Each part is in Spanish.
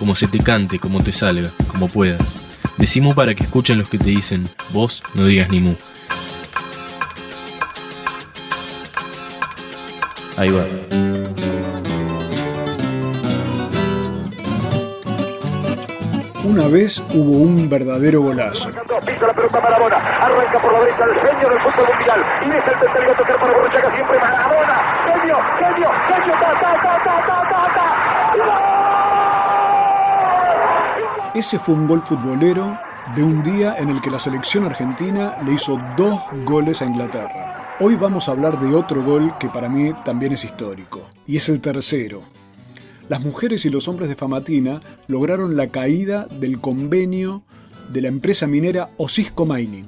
como se te cante, como te salga, como puedas. Decimu para que escuchen los que te dicen, vos no digas ni mu. Ahí va. Una vez hubo un verdadero golazo. Pisa la pelota Maradona, arranca por la derecha el genio del fútbol mundial y deja el tercero a tocar para Borruchaga siempre Maradona, genio, genio, genio, ta, ta, ta, ta, ta, ta, ta. Ese fue un gol futbolero de un día en el que la selección argentina le hizo dos goles a Inglaterra. Hoy vamos a hablar de otro gol que para mí también es histórico, y es el tercero. Las mujeres y los hombres de Famatina lograron la caída del convenio de la empresa minera Osisco Mining,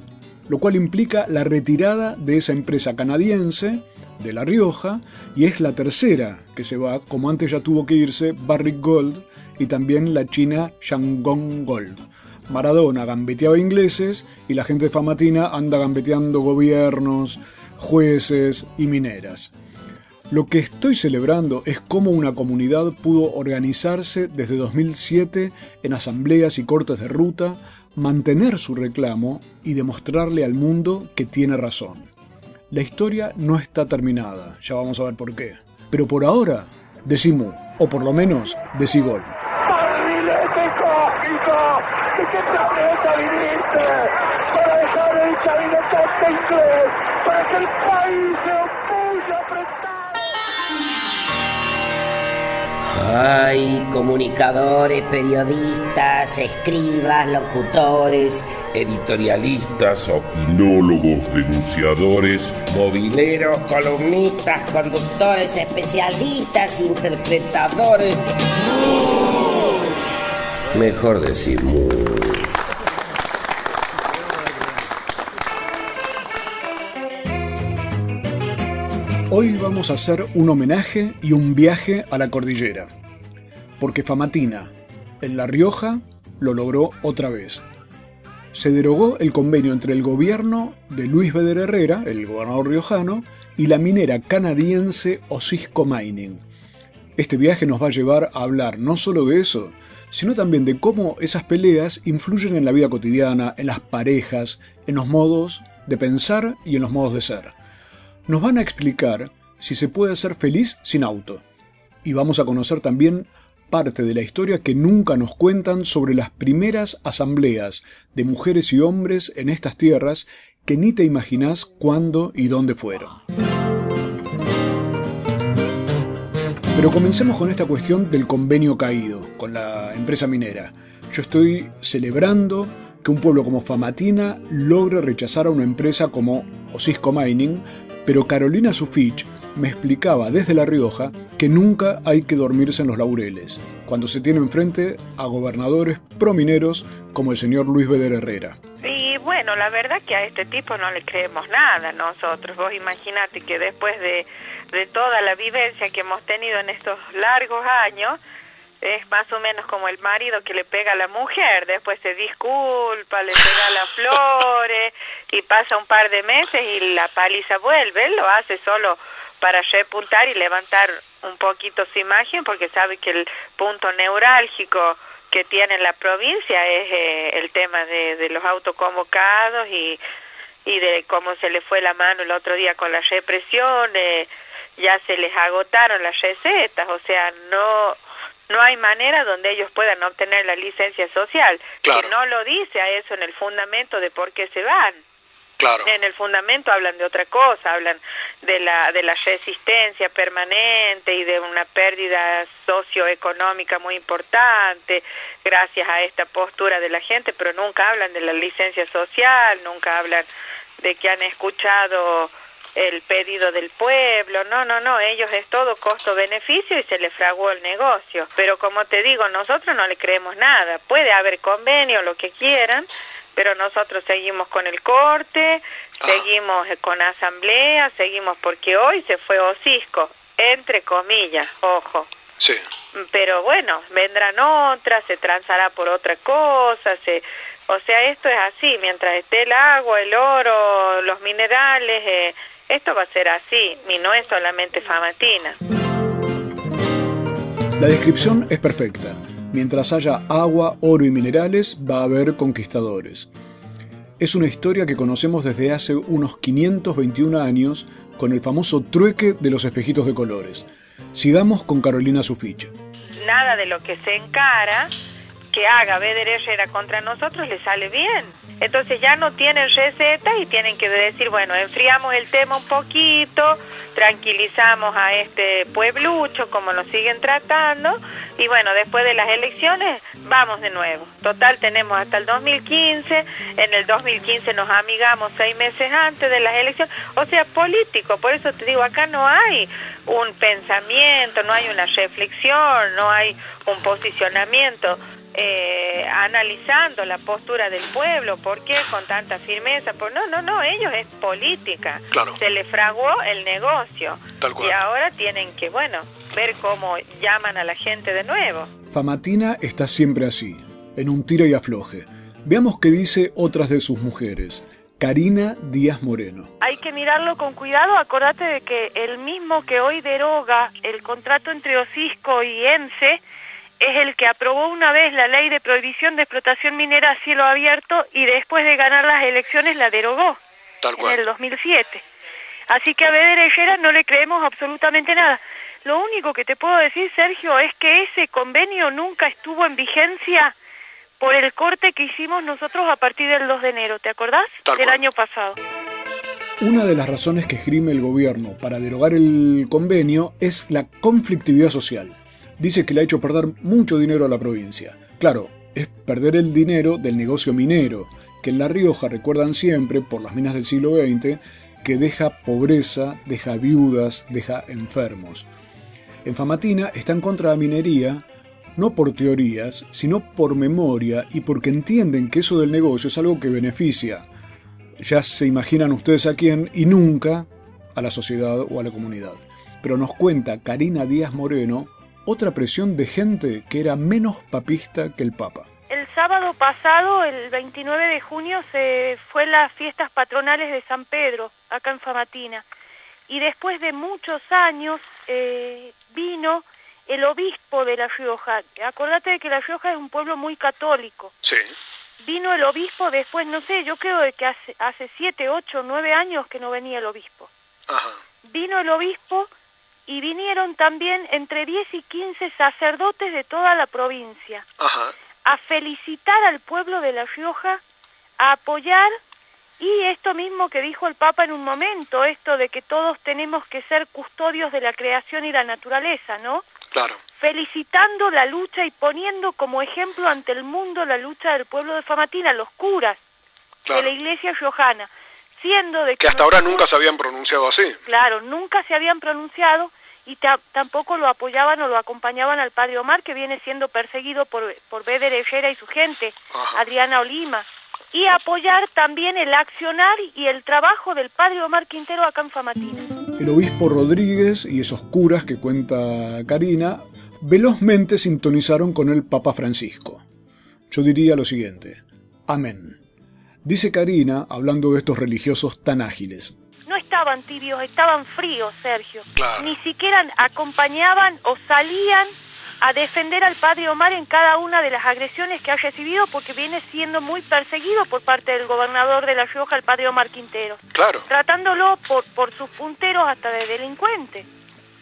lo cual implica la retirada de esa empresa canadiense de La Rioja y es la tercera que se va, como antes ya tuvo que irse Barrick Gold y también la china Shandong Gold. Maradona gambeteaba ingleses y la gente Famatina anda gambeteando gobiernos, jueces y mineras. Lo que estoy celebrando es cómo una comunidad pudo organizarse desde 2007 en asambleas y cortes de ruta, mantener su reclamo y demostrarle al mundo que tiene razón. La historia no está terminada, ya vamos a ver por qué. Pero por ahora, decimos, o por lo menos, decigol. ¡Barrilete cósmico! ¿De qué planeta Para dejar el inglés, para que el país se opulle apretado. Hay comunicadores, periodistas, escribas, locutores, editorialistas, opinólogos, denunciadores, mobileros, columnistas, conductores, especialistas, interpretadores. Mejor decir Hoy vamos a hacer un homenaje y un viaje a la cordillera. Porque Famatina, en La Rioja, lo logró otra vez. Se derogó el convenio entre el gobierno de Luis Beder Herrera, el gobernador riojano, y la minera canadiense Osisco Mining. Este viaje nos va a llevar a hablar no solo de eso, sino también de cómo esas peleas influyen en la vida cotidiana, en las parejas, en los modos de pensar y en los modos de ser nos van a explicar si se puede ser feliz sin auto. Y vamos a conocer también parte de la historia que nunca nos cuentan sobre las primeras asambleas de mujeres y hombres en estas tierras que ni te imaginás cuándo y dónde fueron. Pero comencemos con esta cuestión del convenio caído con la empresa minera. Yo estoy celebrando que un pueblo como Famatina logre rechazar a una empresa como Osisco Mining pero Carolina Sufich me explicaba desde La Rioja que nunca hay que dormirse en los laureles, cuando se tiene enfrente a gobernadores promineros como el señor Luis Beder Herrera. Y bueno, la verdad que a este tipo no le creemos nada nosotros. Vos imaginate que después de, de toda la vivencia que hemos tenido en estos largos años, es más o menos como el marido que le pega a la mujer, después se disculpa, le pega las flores y pasa un par de meses y la paliza vuelve, él lo hace solo para repuntar y levantar un poquito su imagen porque sabe que el punto neurálgico que tiene la provincia es eh, el tema de, de los autoconvocados y, y de cómo se le fue la mano el otro día con la represión, eh, ya se les agotaron las recetas, o sea, no no hay manera donde ellos puedan obtener la licencia social. Claro. Que no lo dice a eso en el fundamento de por qué se van. Claro. En el fundamento hablan de otra cosa, hablan de la de la resistencia permanente y de una pérdida socioeconómica muy importante gracias a esta postura de la gente, pero nunca hablan de la licencia social, nunca hablan de que han escuchado el pedido del pueblo, no, no, no, ellos es todo costo-beneficio y se le fraguó el negocio. Pero como te digo, nosotros no le creemos nada. Puede haber convenio, lo que quieran, pero nosotros seguimos con el corte, ah. seguimos con asamblea, seguimos porque hoy se fue Osisco, entre comillas, ojo. Sí. Pero bueno, vendrán otras, se transará por otra cosa, se o sea, esto es así, mientras esté el agua, el oro, los minerales, eh, esto va a ser así, y no es solamente Famatina. La descripción es perfecta. Mientras haya agua, oro y minerales, va a haber conquistadores. Es una historia que conocemos desde hace unos 521 años con el famoso trueque de los espejitos de colores. Sigamos con Carolina Sufich. Nada de lo que se encara que haga Beder Herrera contra nosotros le sale bien. Entonces ya no tienen receta y tienen que decir, bueno, enfriamos el tema un poquito, tranquilizamos a este pueblucho como nos siguen tratando y bueno, después de las elecciones vamos de nuevo. Total tenemos hasta el 2015, en el 2015 nos amigamos seis meses antes de las elecciones, o sea, político, por eso te digo, acá no hay un pensamiento, no hay una reflexión, no hay un posicionamiento eh, analizando la postura del pueblo, ¿por qué con tanta firmeza? Pues no, no, no, ellos es política. Se le fraguó el negocio. Y ahora tienen que, bueno, ver cómo llaman a la gente de nuevo. Famatina está siempre así, en un tiro y afloje. Veamos qué dice otras de sus mujeres. Karina Díaz Moreno. Hay que mirarlo con cuidado, acordate de que el mismo que hoy deroga el contrato entre Osisco y ENSE es el que aprobó una vez la ley de prohibición de explotación minera a cielo abierto y después de ganar las elecciones la derogó en el 2007. Así que a Beder no le creemos absolutamente nada. Lo único que te puedo decir, Sergio, es que ese convenio nunca estuvo en vigencia por el corte que hicimos nosotros a partir del 2 de enero, ¿te acordás? del año pasado. Una de las razones que esgrime el gobierno para derogar el convenio es la conflictividad social dice que le ha hecho perder mucho dinero a la provincia. Claro, es perder el dinero del negocio minero, que en La Rioja recuerdan siempre, por las minas del siglo XX, que deja pobreza, deja viudas, deja enfermos. En Famatina está en contra de la minería, no por teorías, sino por memoria y porque entienden que eso del negocio es algo que beneficia. Ya se imaginan ustedes a quién y nunca a la sociedad o a la comunidad. Pero nos cuenta Karina Díaz Moreno otra presión de gente que era menos papista que el Papa. El sábado pasado, el 29 de junio, se fue las fiestas patronales de San Pedro, acá en Famatina. Y después de muchos años eh, vino el obispo de La Rioja. Acordate de que La Rioja es un pueblo muy católico. Sí. Vino el obispo después, no sé, yo creo que hace, hace siete, ocho, nueve años que no venía el obispo. Ajá. Vino el obispo y vinieron también entre 10 y 15 sacerdotes de toda la provincia a felicitar al pueblo de La Rioja, a apoyar y esto mismo que dijo el Papa en un momento, esto de que todos tenemos que ser custodios de la creación y la naturaleza, ¿no? Claro. Felicitando la lucha y poniendo como ejemplo ante el mundo la lucha del pueblo de Famatina, los curas de la iglesia riojana siendo de que, hasta ahora nunca se habían pronunciado así. Claro, nunca se habían pronunciado y tampoco lo apoyaban o lo acompañaban al padre Omar, que viene siendo perseguido por, por Beder Herrera y su gente, Adriana Olima, y apoyar también el accionar y el trabajo del padre Omar Quintero acá en Famatina. El obispo Rodríguez y esos curas que cuenta Karina velozmente sintonizaron con el Papa Francisco. Yo diría lo siguiente, amén. Dice Karina, hablando de estos religiosos tan ágiles. Estaban tibios, estaban fríos, Sergio. Ni siquiera acompañaban o salían a defender al padre Omar en cada una de las agresiones que ha recibido porque viene siendo muy perseguido por parte del gobernador de La Rioja, el padre Omar Quintero. Claro. Tratándolo por, por sus punteros hasta de delincuente.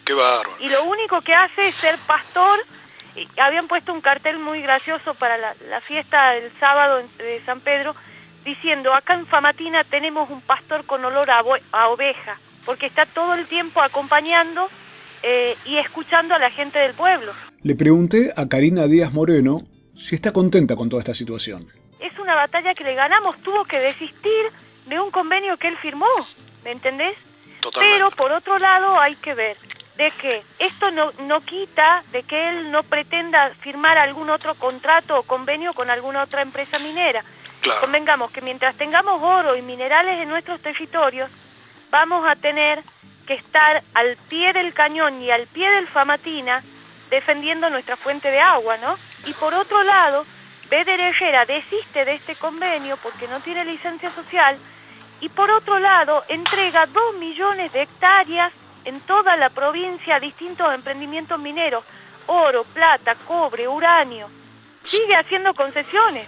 Qué bárbaro. Y lo único que hace es ser pastor. Y habían puesto un cartel muy gracioso para la, la fiesta del sábado de San Pedro diciendo, acá en Famatina tenemos un pastor con olor a, oveja, porque está todo el tiempo acompañando eh, y escuchando a la gente del pueblo. Le pregunté a Karina Díaz Moreno si está contenta con toda esta situación. Es una batalla que le ganamos, tuvo que desistir de un convenio que él firmó, ¿me entendés? Totalmente. Pero por otro lado hay que ver de que esto no, no quita de que él no pretenda firmar algún otro contrato o convenio con alguna otra empresa minera. Claro. Convengamos que mientras tengamos oro y minerales en nuestros territorios, vamos a tener que estar al pie del cañón y al pie del Famatina defendiendo nuestra fuente de agua, ¿no? Y por otro lado, Beder Herrera desiste de este convenio porque no tiene licencia social y por otro lado entrega dos millones de hectáreas en toda la provincia a distintos emprendimientos mineros, oro, plata, cobre, uranio. Sigue haciendo concesiones.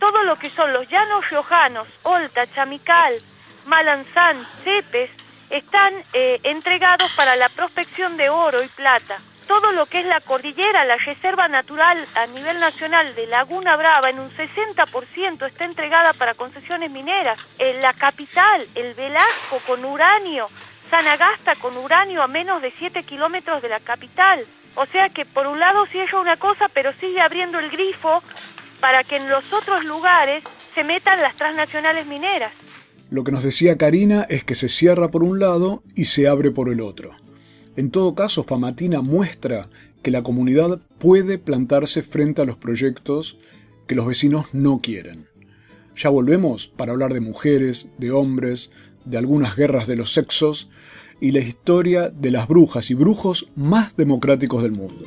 Todo lo que son los llanos riojanos, Olta, Chamical, Malanzán, Cepes, están eh, entregados para la prospección de oro y plata. Todo lo que es la cordillera, la reserva natural a nivel nacional de Laguna Brava, en un 60% está entregada para concesiones mineras. La capital, el Velasco con uranio, Sanagasta con uranio a menos de 7 kilómetros de la capital. O sea que por un lado cierra una cosa, pero sigue abriendo el grifo para que en los otros lugares se metan las transnacionales mineras. Lo que nos decía Karina es que se cierra por un lado y se abre por el otro. En todo caso, Famatina muestra que la comunidad puede plantarse frente a los proyectos que los vecinos no quieren. Ya volvemos para hablar de mujeres, de hombres, de algunas guerras de los sexos y la historia de las brujas y brujos más democráticos del mundo.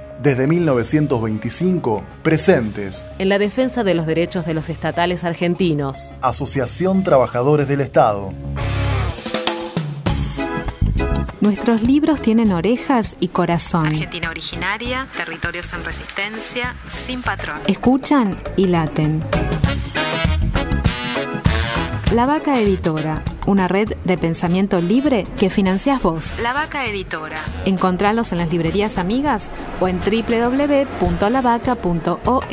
Desde 1925, presentes. En la defensa de los derechos de los estatales argentinos. Asociación Trabajadores del Estado. Nuestros libros tienen orejas y corazón. Argentina originaria, territorios en resistencia, sin patrón. Escuchan y laten. La Vaca Editora, una red de pensamiento libre que financias vos. La Vaca Editora. Encontralos en las librerías amigas o en www.lavaca.org.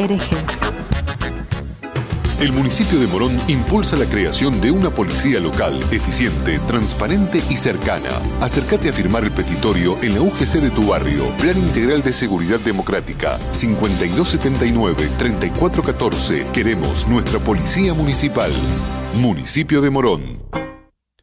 El municipio de Morón impulsa la creación de una policía local eficiente, transparente y cercana. Acércate a firmar el petitorio en la UGC de tu barrio. Plan Integral de Seguridad Democrática 5279-3414. Queremos nuestra policía municipal. Municipio de Morón.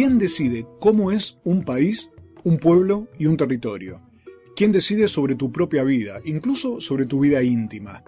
¿Quién decide cómo es un país, un pueblo y un territorio? ¿Quién decide sobre tu propia vida, incluso sobre tu vida íntima?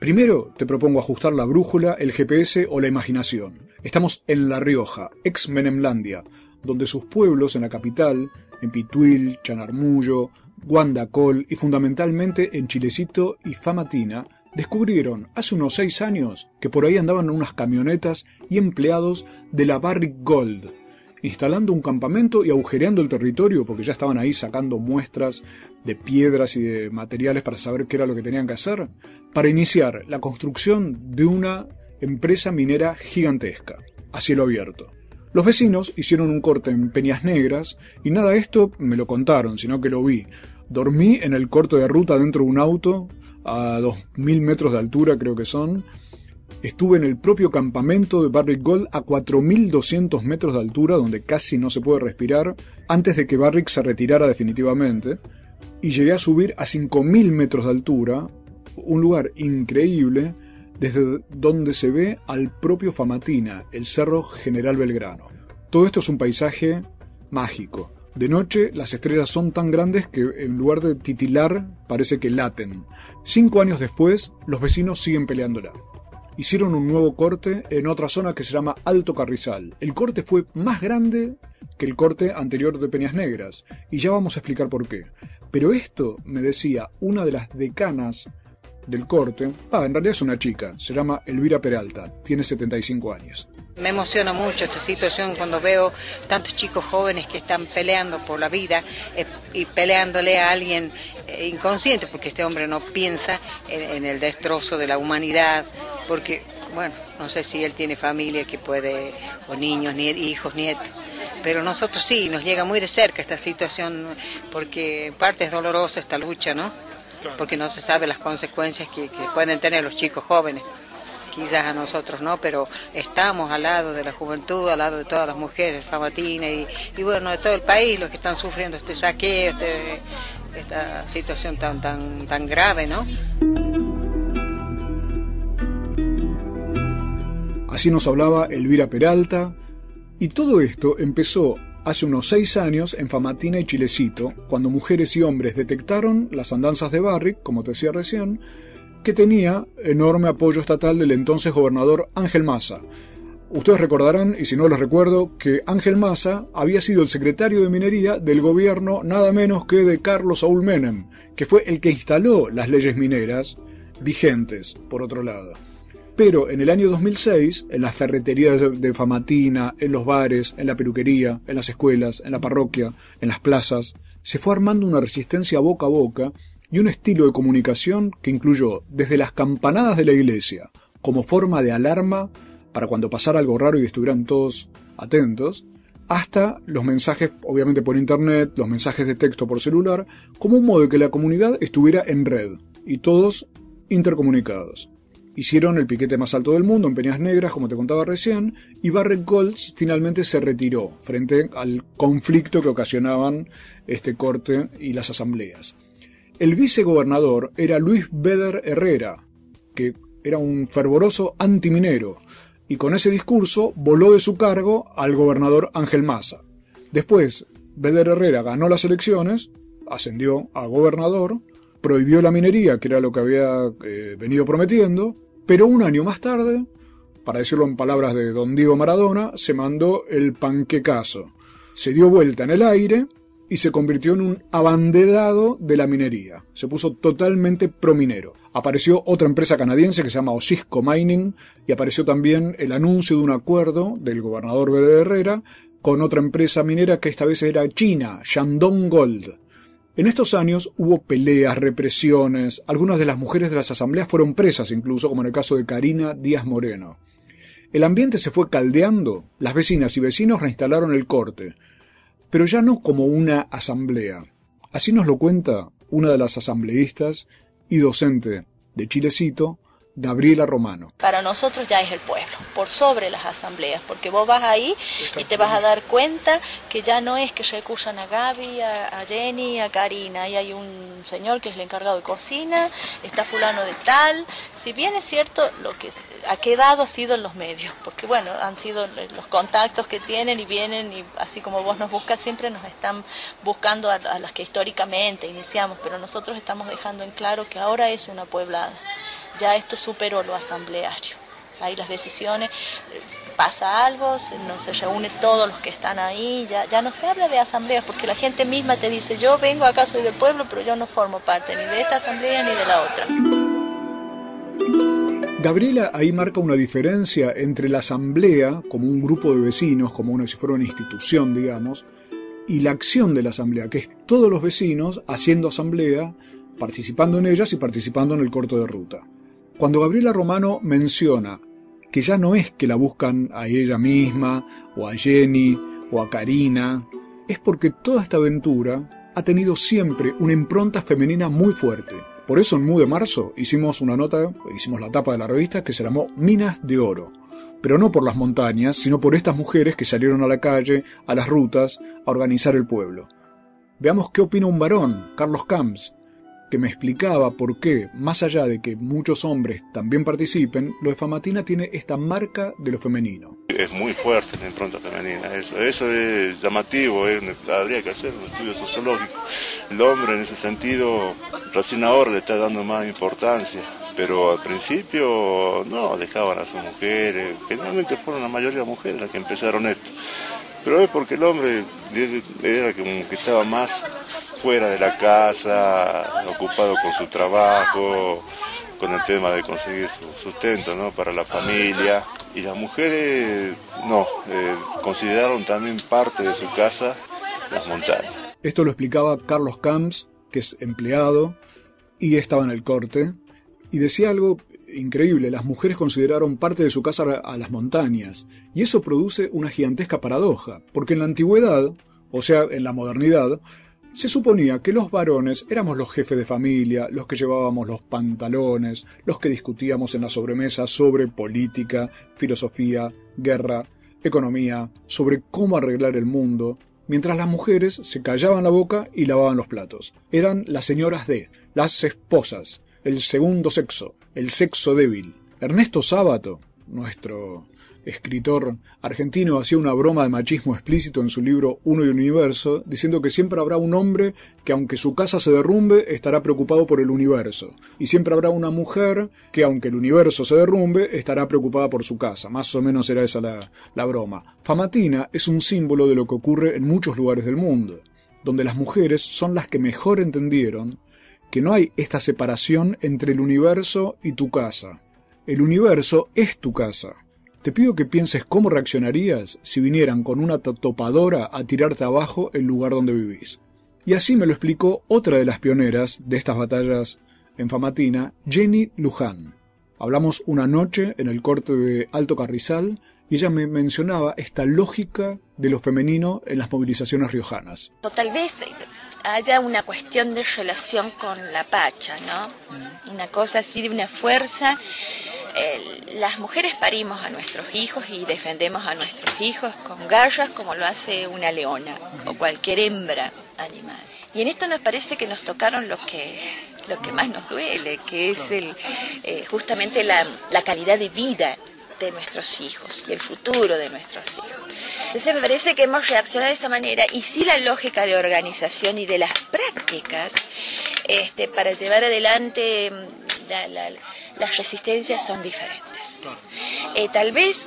Primero te propongo ajustar la brújula, el GPS o la imaginación. Estamos en La Rioja, ex Menemlandia, donde sus pueblos en la capital, en Pituil, Chanarmullo, Guandacol y fundamentalmente en Chilecito y Famatina, descubrieron hace unos seis años que por ahí andaban unas camionetas y empleados de la Barrick Gold, instalando un campamento y agujereando el territorio porque ya estaban ahí sacando muestras de piedras y de materiales para saber qué era lo que tenían que hacer, para iniciar la construcción de una empresa minera gigantesca, a cielo abierto. Los vecinos hicieron un corte en Peñas Negras y nada de esto me lo contaron, sino que lo vi. Dormí en el corte de ruta dentro de un auto, a 2.000 metros de altura creo que son, Estuve en el propio campamento de Barrick Gold a 4.200 metros de altura, donde casi no se puede respirar, antes de que Barrick se retirara definitivamente, y llegué a subir a 5.000 metros de altura, un lugar increíble, desde donde se ve al propio Famatina, el Cerro General Belgrano. Todo esto es un paisaje mágico. De noche las estrellas son tan grandes que en lugar de titilar parece que laten. Cinco años después, los vecinos siguen peleándola hicieron un nuevo corte en otra zona que se llama Alto Carrizal. El corte fue más grande que el corte anterior de Peñas Negras, y ya vamos a explicar por qué. Pero esto, me decía una de las decanas del corte, ah, en realidad es una chica, se llama Elvira Peralta, tiene 75 años. Me emociona mucho esta situación cuando veo tantos chicos jóvenes que están peleando por la vida eh, y peleándole a alguien eh, inconsciente, porque este hombre no piensa en, el destrozo de la humanidad, porque, bueno, no sé si él tiene familia que puede, o niños, ni hijos, nietos, pero nosotros sí, nos llega muy de cerca esta situación, porque en parte es dolorosa esta lucha, ¿no? Porque no se sabe las consecuencias que, que pueden tener los chicos jóvenes quizás a nosotros no, pero estamos al lado de la juventud, al lado de todas las mujeres famatinas y, y bueno, de todo el país los que están sufriendo este saqueo, este, esta situación tan, tan, tan grave, ¿no? Así nos hablaba Elvira Peralta, y todo esto empezó hace unos seis años en Famatina y Chilecito, cuando mujeres y hombres detectaron las andanzas de Barrick, como te decía recién, que tenía enorme apoyo estatal del entonces gobernador Ángel Maza. Ustedes recordarán, y si no les recuerdo, que Ángel Maza había sido el secretario de minería del gobierno nada menos que de Carlos Saúl Menem, que fue el que instaló las leyes mineras vigentes, por otro lado. Pero en el año 2006, en las ferreterías de Famatina, en los bares, en la peluquería, en las escuelas, en la parroquia, en las plazas, se fue armando una resistencia boca a boca y un estilo de comunicación que incluyó desde las campanadas de la iglesia como forma de alarma para cuando pasara algo raro y estuvieran todos atentos, hasta los mensajes, obviamente por internet, los mensajes de texto por celular, como un modo de que la comunidad estuviera en red y todos intercomunicados. Hicieron el piquete más alto del mundo en Peñas Negras, como te contaba recién, y Barrett Golds finalmente se retiró frente al conflicto que ocasionaban este corte y las asambleas. El vicegobernador era Luis Beder Herrera, que era un fervoroso antiminero, y con ese discurso voló de su cargo al gobernador Ángel Maza. Después, Beder Herrera ganó las elecciones, ascendió a gobernador, prohibió la minería, que era lo que había eh, venido prometiendo, pero un año más tarde, para decirlo en palabras de don Diego Maradona, se mandó el panquecazo. Se dio vuelta en el aire y se convirtió en un abanderado de la minería. Se puso totalmente prominero. Apareció otra empresa canadiense que se llama Osisco Mining y apareció también el anuncio de un acuerdo del gobernador Verde Herrera con otra empresa minera que esta vez era China, Shandong Gold. En estos años hubo peleas, represiones, algunas de las mujeres de las asambleas fueron presas incluso, como en el caso de Karina Díaz Moreno. El ambiente se fue caldeando, las vecinas y vecinos reinstalaron el corte, pero ya no como una asamblea. Así nos lo cuenta una de las asambleístas y docente de Chilecito, Gabriela Romano. Para nosotros ya es el pueblo, por sobre las asambleas, porque vos vas ahí y te vas a dar cuenta que ya no es que recursan a Gaby, a, Jenny, a Karina, ahí hay un señor que es el encargado de cocina, está fulano de tal, si bien es cierto lo que ha quedado ha sido en los medios, porque bueno, han sido los contactos que tienen y vienen y así como vos nos buscas siempre nos están buscando a, a las que históricamente iniciamos, pero nosotros estamos dejando en claro que ahora es una pueblada ya esto superó lo asambleario. Ahí las decisiones, pasa algo, no se reúne todos los que están ahí, ya, ya no se habla de asambleas, porque la gente misma te dice, yo vengo acá, soy del pueblo, pero yo no formo parte ni de esta asamblea ni de la otra. Gabriela ahí marca una diferencia entre la asamblea, como un grupo de vecinos, como una, si fuera una institución, digamos, y la acción de la asamblea, que es todos los vecinos haciendo asamblea, participando en ellas y participando en el corto de ruta. Cuando Gabriela Romano menciona que ya no es que la buscan a ella misma, o a Jenny, o a Karina, es porque toda esta aventura ha tenido siempre una impronta femenina muy fuerte. Por eso en Mu de marzo hicimos una nota, hicimos la tapa de la revista que se llamó Minas de Oro. Pero no por las montañas, sino por estas mujeres que salieron a la calle, a las rutas, a organizar el pueblo. Veamos qué opina un varón, Carlos Camps, que me explicaba por qué, más allá de que muchos hombres también participen, lo de Famatina tiene esta marca de lo femenino. Es muy fuerte la impronta femenina, eso, eso es llamativo, habría que hacer un estudio sociológico. El hombre en ese sentido recién ahora le está dando más importancia, pero al principio no, dejaban a sus mujeres, generalmente fueron la mayoría de mujeres las que empezaron esto Pero es porque el hombre era como que estaba más fuera de la casa, ocupado con su trabajo, con el tema de conseguir su sustento ¿no? para la familia. Y las mujeres no, eh, consideraron también parte de su casa las montañas. Esto lo explicaba Carlos Camps, que es empleado y estaba en el corte, y decía algo increíble, las mujeres consideraron parte de su casa a las montañas, y eso produce una gigantesca paradoja, porque en la antigüedad, o sea, en la modernidad, se suponía que los varones éramos los jefes de familia, los que llevábamos los pantalones, los que discutíamos en la sobremesa sobre política, filosofía, guerra, economía, sobre cómo arreglar el mundo, mientras las mujeres se callaban la boca y lavaban los platos. Eran las señoras de, las esposas, el segundo sexo, el sexo débil. Ernesto Sábato, nuestro escritor argentino, hacía una broma de machismo explícito en su libro Uno y Universo, diciendo que siempre habrá un hombre que aunque su casa se derrumbe, estará preocupado por el universo. Y siempre habrá una mujer que aunque el universo se derrumbe, estará preocupada por su casa. Más o menos era esa la, la broma. Famatina es un símbolo de lo que ocurre en muchos lugares del mundo, donde las mujeres son las que mejor entendieron que no hay esta separación entre el universo y tu casa. El universo es tu casa. Te pido que pienses cómo reaccionarías si vinieran con una topadora a tirarte abajo el lugar donde vivís. Y así me lo explicó otra de las pioneras de estas batallas en Famatina, Jenny Luján. Hablamos una noche en el corte de Alto Carrizal y ella me mencionaba esta lógica de lo femenino en las movilizaciones riojanas. tal vez haya una cuestión de relación con la pacha, ¿no? Una cosa así de una fuerza. las mujeres parimos a nuestros hijos y defendemos a nuestros hijos con garras como lo hace una leona o cualquier hembra animal. Y en esto nos parece que nos tocaron lo que, lo que más nos duele, que es el, eh, justamente la, la calidad de vida de nuestros hijos y el futuro de nuestros hijos. Entonces me parece que hemos reaccionado de esa manera y sí la lógica de organización y de las prácticas este, para llevar adelante mm, las resistencias son diferentes. Eh, tal vez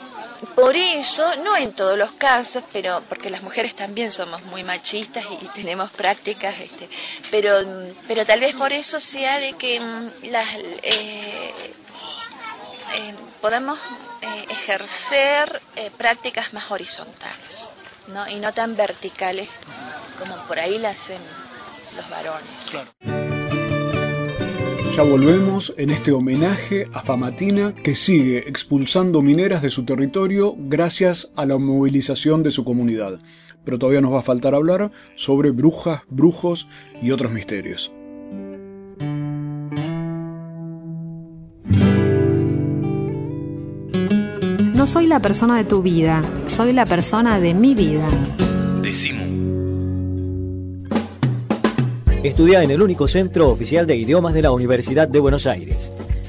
por eso, no en todos los casos, pero porque las mujeres también somos muy machistas y tenemos prácticas, este, pero, mm, pero tal vez por eso sea de que mm, las, eh, eh, podamos eh, ejercer eh, prácticas más horizontales ¿no? y no tan verticales como por ahí las hacen los varones. Ya volvemos en este homenaje a Famatina que sigue expulsando mineras de su territorio gracias a la movilización de su comunidad. Pero todavía nos va a faltar hablar sobre brujas, brujos y otros misterios. No soy la persona de tu vida, soy la persona de mi vida. Decimu. Estudia en el único centro oficial de idiomas de la Universidad de Buenos Aires.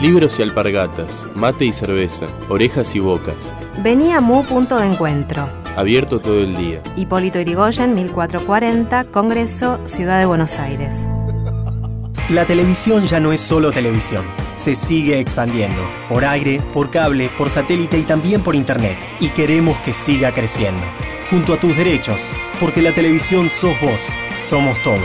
Libros y alpargatas, mate y cerveza, orejas y bocas. Vení a Mu Punto de Encuentro. Abierto todo el día. Hipólito Irigoyen, 1440, Congreso, Ciudad de Buenos Aires. La televisión ya no es solo televisión. Se sigue expandiendo. Por aire, por cable, por satélite y también por internet. Y queremos que siga creciendo. Junto a tus derechos. Porque la televisión sos vos. Somos todos.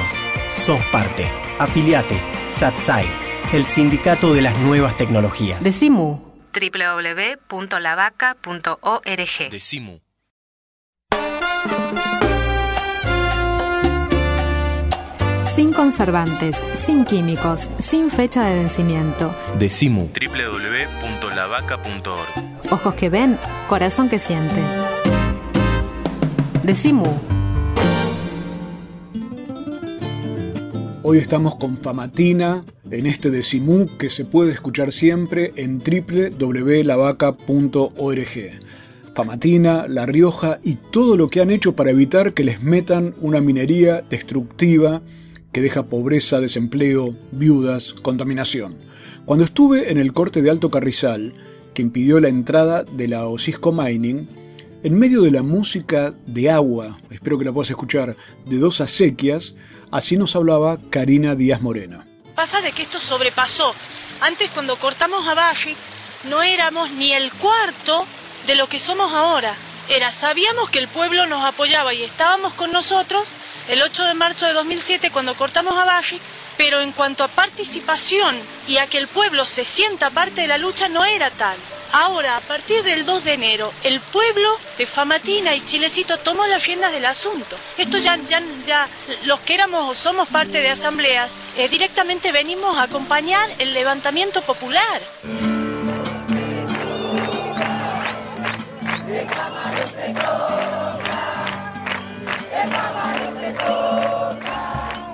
Sos parte. Afiliate. SATSAI. El sindicato de las nuevas tecnologías. Decimu. www.lavaca.org. Decimu. Sin conservantes, sin químicos, sin fecha de vencimiento. Decimu. www.lavaca.org. Ojos que ven, corazón que siente. Decimu. Hoy estamos con Famatina en este Decimú que se puede escuchar siempre en www.lavaca.org. Famatina, La Rioja y todo lo que han hecho para evitar que les metan una minería destructiva que deja pobreza, desempleo, viudas, contaminación. Cuando estuve en el corte de Alto Carrizal, que impidió la entrada de la Osisco Mining, en medio de la música de agua, espero que la puedas escuchar, de dos acequias, así nos hablaba Karina Díaz Morena. Pasa de que esto sobrepasó. Antes cuando cortamos a Valle no éramos ni el cuarto de lo que somos ahora. Era, sabíamos que el pueblo nos apoyaba y estábamos con nosotros el 8 de marzo de 2007 cuando cortamos a Valle, pero en cuanto a participación y a que el pueblo se sienta parte de la lucha no era tal. Ahora, a partir del 2 de enero, el pueblo de Famatina y Chilecito tomó las riendas del asunto. Esto ya, ya, ya los que éramos o somos parte de asambleas, eh, directamente venimos a acompañar el levantamiento popular.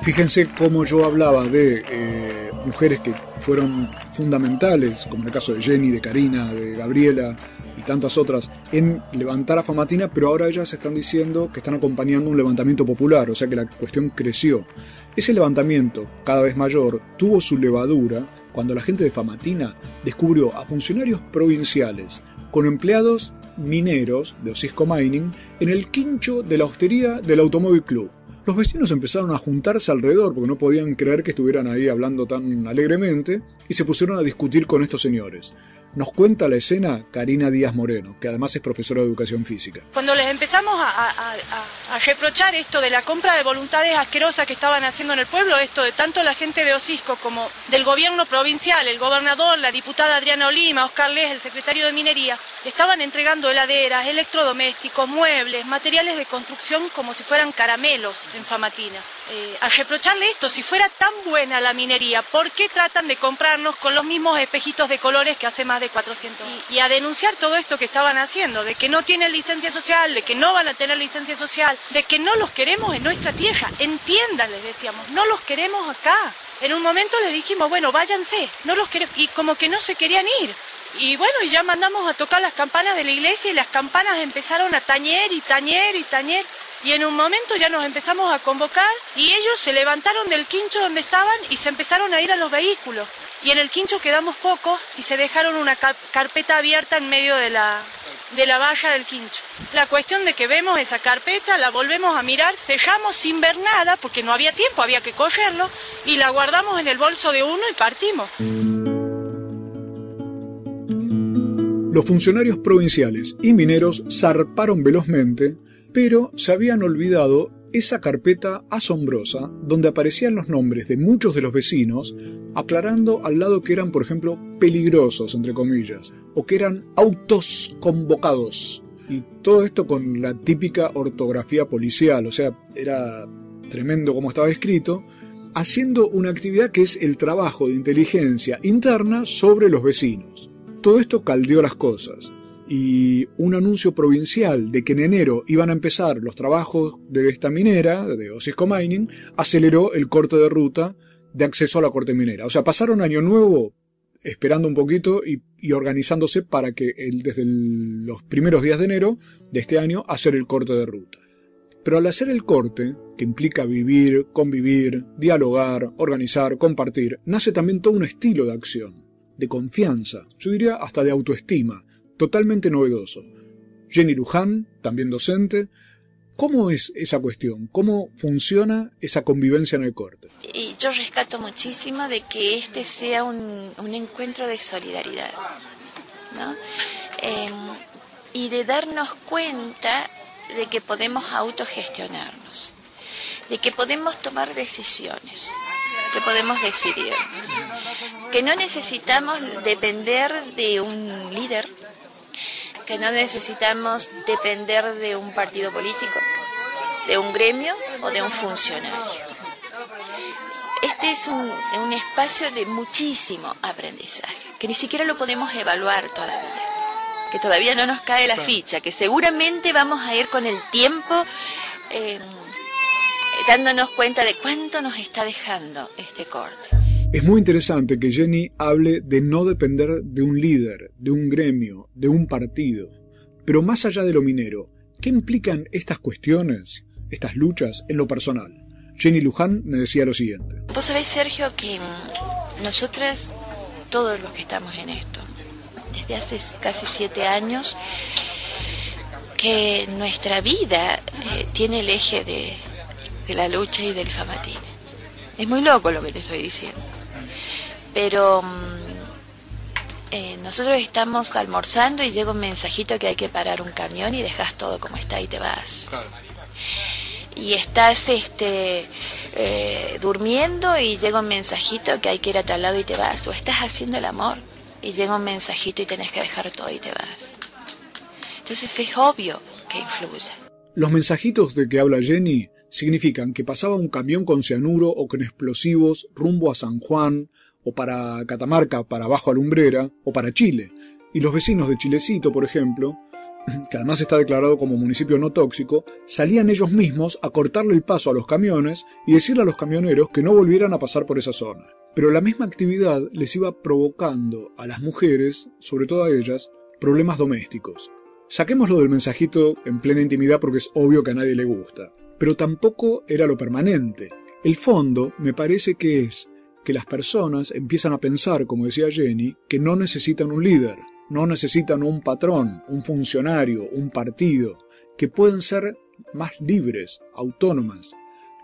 Fíjense cómo yo hablaba de eh, mujeres que fueron fundamentales, como en el caso de Jenny, de Karina, de Gabriela y tantas otras, en levantar a Famatina, pero ahora ellas están diciendo que están acompañando un levantamiento popular, o sea que la cuestión creció. Ese levantamiento, cada vez mayor, tuvo su levadura cuando la gente de Famatina descubrió a funcionarios provinciales con empleados mineros de Osisco Mining en el quincho de la hostería del Automóvil Club. Los vecinos empezaron a juntarse alrededor porque no podían creer que estuvieran ahí hablando tan alegremente y se pusieron a discutir con estos señores. Nos cuenta la escena Karina Díaz Moreno, que además es profesora de educación física. Cuando les empezamos a, reprochar esto de la compra de voluntades asquerosas que estaban haciendo en el pueblo, esto de tanto la gente de Osisco como del gobierno provincial, el gobernador, la diputada Adriana Olima, Oscar Les, el secretario de Minería, estaban entregando heladeras, electrodomésticos, muebles, materiales de construcción como si fueran caramelos en Famatina. Eh, a reprocharle esto, si fuera tan buena la minería, ¿por qué tratan de comprarnos con los mismos espejitos de colores que hace más de 400 años? Y, a denunciar todo esto que estaban haciendo, de que no tienen licencia social, de que no van a tener licencia social, de que no los queremos en nuestra tierra. Entiendan, les decíamos, no los queremos acá. En un momento les dijimos, bueno, váyanse, no los queremos, y como que no se querían ir. Y bueno, ya mandamos a tocar las campanas de la iglesia y las campanas empezaron a tañer y tañer y tañer. Y en un momento ya nos empezamos a convocar y ellos se levantaron del quincho donde estaban y se empezaron a ir a los vehículos. Y en el quincho quedamos pocos y se dejaron una carpeta abierta en medio de la, de la valla del quincho. La cuestión de que vemos esa carpeta, la volvemos a mirar, sellamos sin ver nada, porque no había tiempo, había que cogerlo, y la guardamos en el bolso de uno y partimos. Los funcionarios provinciales y mineros zarparon velozmente pero se habían olvidado esa carpeta asombrosa donde aparecían los nombres de muchos de los vecinos, aclarando al lado que eran, por ejemplo, peligrosos, entre comillas, o que eran autos convocados. Y todo esto con la típica ortografía policial, o sea, era tremendo como estaba escrito, haciendo una actividad que es el trabajo de inteligencia interna sobre los vecinos. Todo esto caldeó las cosas y un anuncio provincial de que en enero iban a empezar los trabajos de esta minera, de Osisco Mining, aceleró el corte de ruta de acceso a la corte minera. O sea, pasaron año nuevo esperando un poquito y, organizándose para que desde los primeros días de enero de este año hacer el corte de ruta. Pero al hacer el corte, que implica vivir, convivir, dialogar, organizar, compartir, nace también todo un estilo de acción, de confianza, yo diría hasta de autoestima, totalmente novedoso. Jenny Luján, también docente. ¿Cómo es esa cuestión? ¿Cómo funciona esa convivencia en el corte? Y yo rescato muchísimo de que este sea un, encuentro de solidaridad, ¿no? Em, y de darnos cuenta de que podemos autogestionarnos, de que podemos tomar decisiones, que podemos decidirnos, que no necesitamos depender de un líder, que no necesitamos depender de un partido político, de un gremio o de un funcionario. Este es un, espacio de muchísimo aprendizaje, que ni siquiera lo podemos evaluar todavía, que todavía no nos cae la ficha, que seguramente vamos a ir con el tiempo em, dándonos cuenta de cuánto nos está dejando este corte. Es muy interesante que Jenny hable de no depender de un líder, de un gremio, de un partido. Pero más allá de lo minero, ¿qué implican estas cuestiones, estas luchas en lo personal? Jenny Luján me decía lo siguiente. Vos sabés, Sergio, que mm, nosotras todos los que estamos en esto. Desde hace casi siete años que nuestra vida eh, tiene el eje de, de la lucha y del jamatín. Es muy loco lo que te estoy diciendo. Pero mm, eh, nosotros estamos almorzando y llega un mensajito que hay que parar un camión y dejas todo como está y te vas. Y estás este eh, durmiendo y llega un mensajito que hay que ir a tal lado y te vas. O estás haciendo el amor y llega un mensajito y tenés que dejar todo y te vas. Entonces es obvio que influye. Los mensajitos de que habla Jenny significan que pasaba un camión con cianuro o con explosivos rumbo a San Juan, o para Catamarca, para Bajo Alumbrera, o para Chile. Y los vecinos de Chilecito, por ejemplo, que además está declarado como municipio no tóxico, salían ellos mismos a cortarle el paso a los camiones y decirle a los camioneros que no volvieran a pasar por esa zona. Pero la misma actividad les iba provocando a las mujeres, sobre todo a ellas, problemas domésticos. Saquémoslo del mensajito en plena intimidad porque es obvio que a nadie le gusta pero tampoco era lo permanente. El fondo me parece que es que las personas empiezan a pensar, como decía Jenny, que no necesitan un líder, no necesitan un patrón, un funcionario, un partido, que pueden ser más libres, autónomas.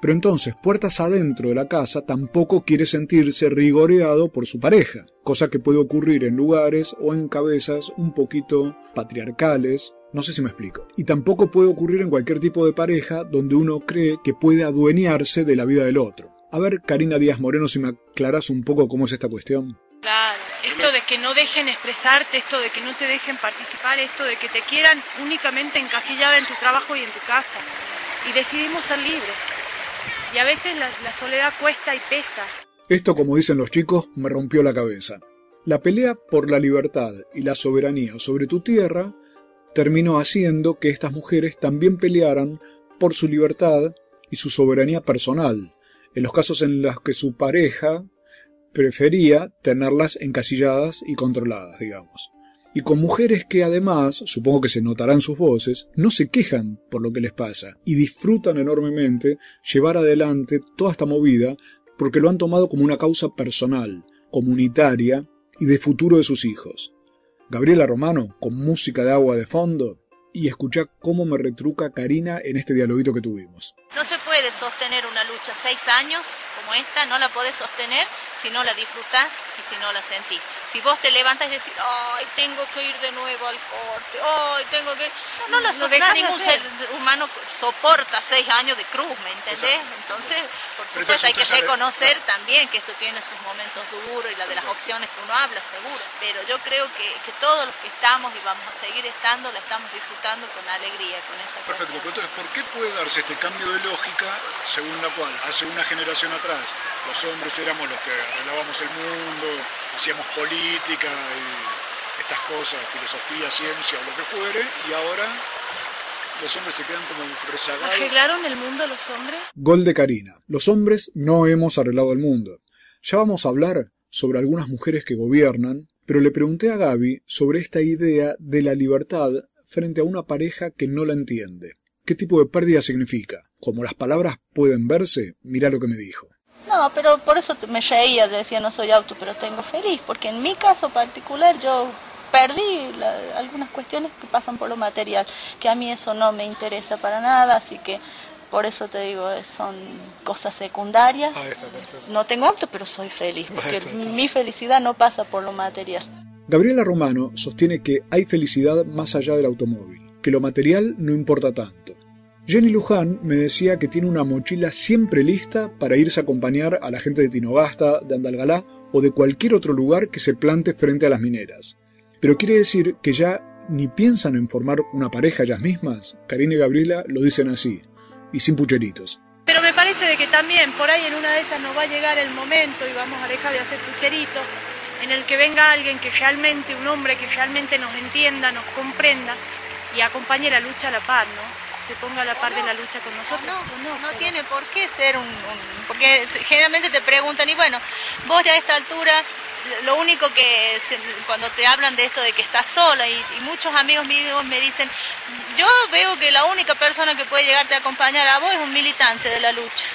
Pero entonces, puertas adentro de la casa, tampoco quiere sentirse rigoreado por su pareja, cosa que puede ocurrir en lugares o en cabezas un poquito patriarcales no sé si me explico. Y tampoco puede ocurrir en cualquier tipo de pareja donde uno cree que puede adueñarse de la vida del otro. A ver, Karina Díaz Moreno, si me aclaras un poco cómo es esta cuestión. Claro, esto de que no dejen expresarte, esto de que no te dejen participar, esto de que te quieran únicamente encasillada en tu trabajo y en tu casa. Y decidimos ser libres. Y a veces la, la soledad cuesta y pesa. Esto, como dicen los chicos, me rompió la cabeza. La pelea por la libertad y la soberanía sobre tu tierra terminó haciendo que estas mujeres también pelearan por su libertad y su soberanía personal, en los casos en los que su pareja prefería tenerlas encasilladas y controladas, digamos. Y con mujeres que además, supongo que se notarán sus voces, no se quejan por lo que les pasa y disfrutan enormemente llevar adelante toda esta movida porque lo han tomado como una causa personal, comunitaria y de futuro de sus hijos. Gabriela Romano, con música de agua de fondo, y escucha cómo me retruca Karina en este dialoguito que tuvimos. No se puede sostener una lucha seis años como esta, no la podés sostener si no la disfrutás y si no la sentís. Si vos te levantas y decís, ay, tengo que ir de nuevo al corte, ay, tengo que... No, la sostenés, ningún ser humano soporta seis años de cruz, ¿me entendés? Entonces, por supuesto, hay que reconocer también que esto tiene sus momentos duros y la de las opciones que uno habla, seguro. Pero yo creo que, que todos los que estamos y vamos a seguir estando, la estamos disfrutando con alegría, con esta Perfecto, entonces, ¿por qué puede darse este cambio de lógica según la cual hace una generación atrás los hombres éramos los que arreglábamos el mundo, hacíamos política y estas cosas, filosofía, ciencia o lo que fuere, y ahora los hombres se quedan como rezagados. ¿Arreglaron el mundo los hombres? Gol de Karina. Los hombres no hemos arreglado el mundo. Ya vamos a hablar sobre algunas mujeres que gobiernan, pero le pregunté a Gaby sobre esta idea de la libertad frente a una pareja que no la entiende. ¿Qué tipo de pérdida significa? Como las palabras pueden verse, mira lo que me dijo. No, pero por eso me reía, decía no soy auto, pero tengo feliz, porque en mi caso particular yo perdí algunas cuestiones que pasan por lo material, que a mí eso no me interesa para nada, así que por eso te digo, son cosas secundarias. Ah, no tengo auto, pero soy feliz, porque mi felicidad no pasa por lo material. Gabriela Romano sostiene que hay felicidad más allá del automóvil, que lo material no importa tanto. Jenny Luján me decía que tiene una mochila siempre lista para irse a acompañar a la gente de Tinogasta, de Andalgalá o de cualquier otro lugar que se plante frente a las mineras. Pero quiere decir que ya ni piensan en formar una pareja ellas mismas. Karina y Gabriela lo dicen así, y sin pucheritos. Pero me parece que también por ahí en una de esas nos va a llegar el momento y vamos a dejar de hacer pucheritos en el que venga alguien que realmente, un hombre que realmente nos entienda, nos comprenda y acompañe la lucha a la paz, ¿no? se ponga a la par de la lucha con nosotros. No, no, tiene por qué ser un, Porque generalmente te preguntan, y bueno, vos ya a esta altura, lo único que cuando te hablan de esto de que estás sola, y, muchos amigos míos me dicen, yo veo que la única persona que puede llegarte a acompañar a vos es un militante de la lucha.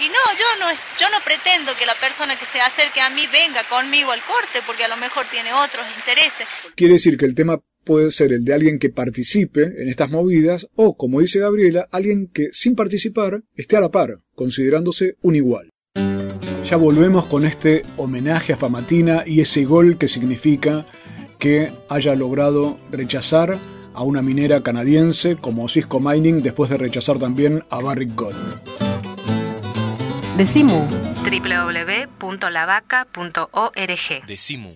Y no, yo no, yo no pretendo que la persona que se acerque a mí venga conmigo al corte, porque a lo mejor tiene otros intereses. Quiere decir que el tema puede ser el de alguien que participe en estas movidas o, como dice Gabriela, alguien que sin participar esté a la par, considerándose un igual. Ya volvemos con este homenaje a Famatina y ese gol que significa que haya logrado rechazar a una minera canadiense como Cisco Mining después de rechazar también a Barrick Gold. Decimu www.lavaca.org Decimu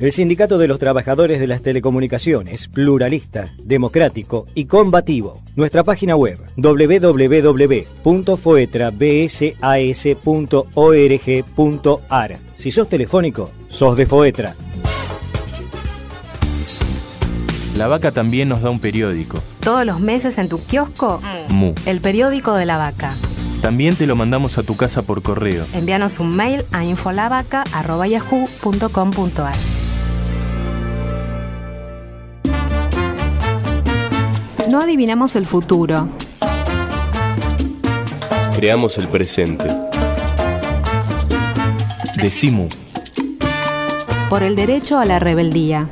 el Sindicato de los Trabajadores de las Telecomunicaciones, pluralista, democrático y combativo. Nuestra página web www.foetrabsas.org.ar. Si sos telefónico, sos de Foetra. La Vaca también nos da un periódico. Todos los meses en tu kiosco, Mu. el periódico de la vaca. También te lo mandamos a tu casa por correo. Envíanos un mail a infolavaca.yahoo.com.ar. No adivinamos el futuro. Creamos el presente. Decimu. Por el derecho a la rebeldía.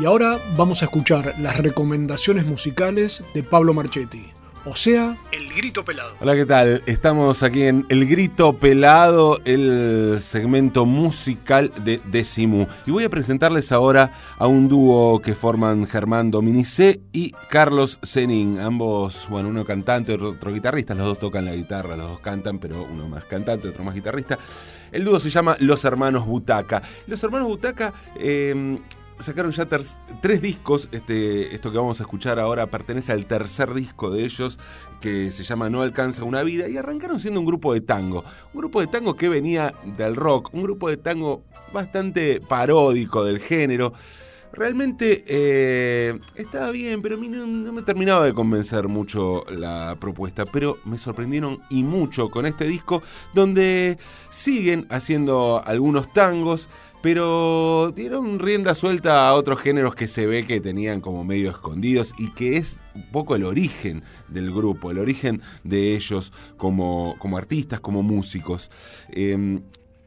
Y ahora vamos a escuchar las recomendaciones musicales de Pablo Marchetti. O sea, El Grito Pelado. Hola, ¿qué tal? Estamos aquí en El Grito Pelado, el segmento musical de Decimu. Y voy a presentarles ahora a un dúo que forman Germán Dominicé y Carlos Zenin. Ambos, bueno, uno cantante, otro guitarrista. Los dos tocan la guitarra, los dos cantan, pero uno más cantante, otro más guitarrista. El dúo se llama Los Hermanos Butaca. Los Hermanos Butaca... Eh, sacaron ya tres discos. Este, esto que vamos a escuchar ahora pertenece al tercer disco de ellos, que se llama No alcanza una vida. Y arrancaron siendo un grupo de tango. Un grupo de tango que venía del rock. Un grupo de tango bastante paródico del género. Realmente eh, estaba bien, pero a mí no, no, me terminaba de convencer mucho la propuesta. Pero me sorprendieron y mucho con este disco, donde siguen haciendo algunos tangos pero dieron rienda suelta a otros géneros que se ve que tenían como medio escondidos y que es un poco el origen del grupo, el origen de ellos como, como artistas, como músicos. Eh,